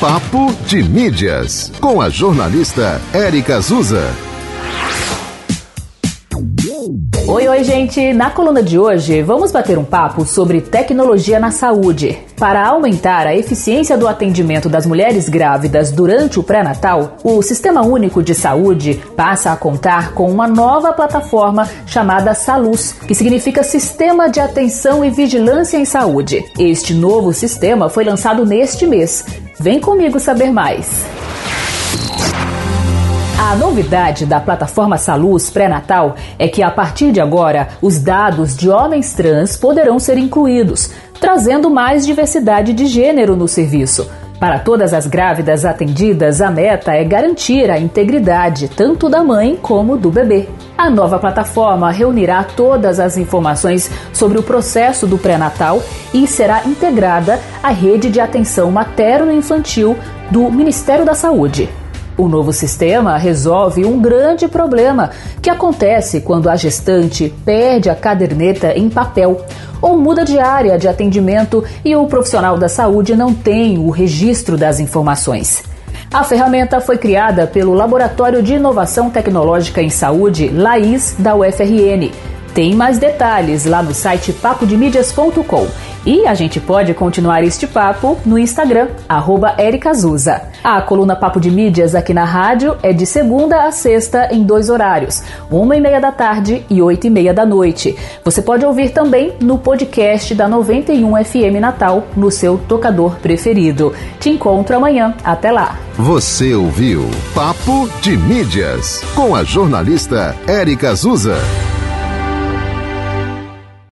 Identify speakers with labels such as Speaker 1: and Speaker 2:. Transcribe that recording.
Speaker 1: Papo de Mídias, com a jornalista Érica Azusa.
Speaker 2: Oi, oi, gente! Na coluna de hoje, vamos bater um papo sobre tecnologia na saúde. Para aumentar a eficiência do atendimento das mulheres grávidas durante o pré-natal, o Sistema Único de Saúde passa a contar com uma nova plataforma chamada SALUS, que significa Sistema de Atenção e Vigilância em Saúde. Este novo sistema foi lançado neste mês. Vem comigo saber mais. A novidade da plataforma Saluz pré-natal é que a partir de agora os dados de homens trans poderão ser incluídos, trazendo mais diversidade de gênero no serviço. Para todas as grávidas atendidas, a meta é garantir a integridade tanto da mãe como do bebê. A nova plataforma reunirá todas as informações sobre o processo do pré-natal e será integrada à rede de atenção materno-infantil do Ministério da Saúde. O novo sistema resolve um grande problema que acontece quando a gestante perde a caderneta em papel ou muda de área de atendimento e o profissional da saúde não tem o registro das informações. A ferramenta foi criada pelo Laboratório de Inovação Tecnológica em Saúde, LAIS, da UFRN. Tem mais detalhes lá no site papodemídias.com e a gente pode continuar este papo no Instagram, arroba Azusa. A coluna Papo de Mídias aqui na rádio é de segunda a sexta em dois horários, uma e meia da tarde e oito e meia da noite. Você pode ouvir também no podcast da 91 FM Natal, no seu tocador preferido. Te encontro amanhã. Até lá.
Speaker 1: Você ouviu Papo de Mídias com a jornalista Érica Azusa.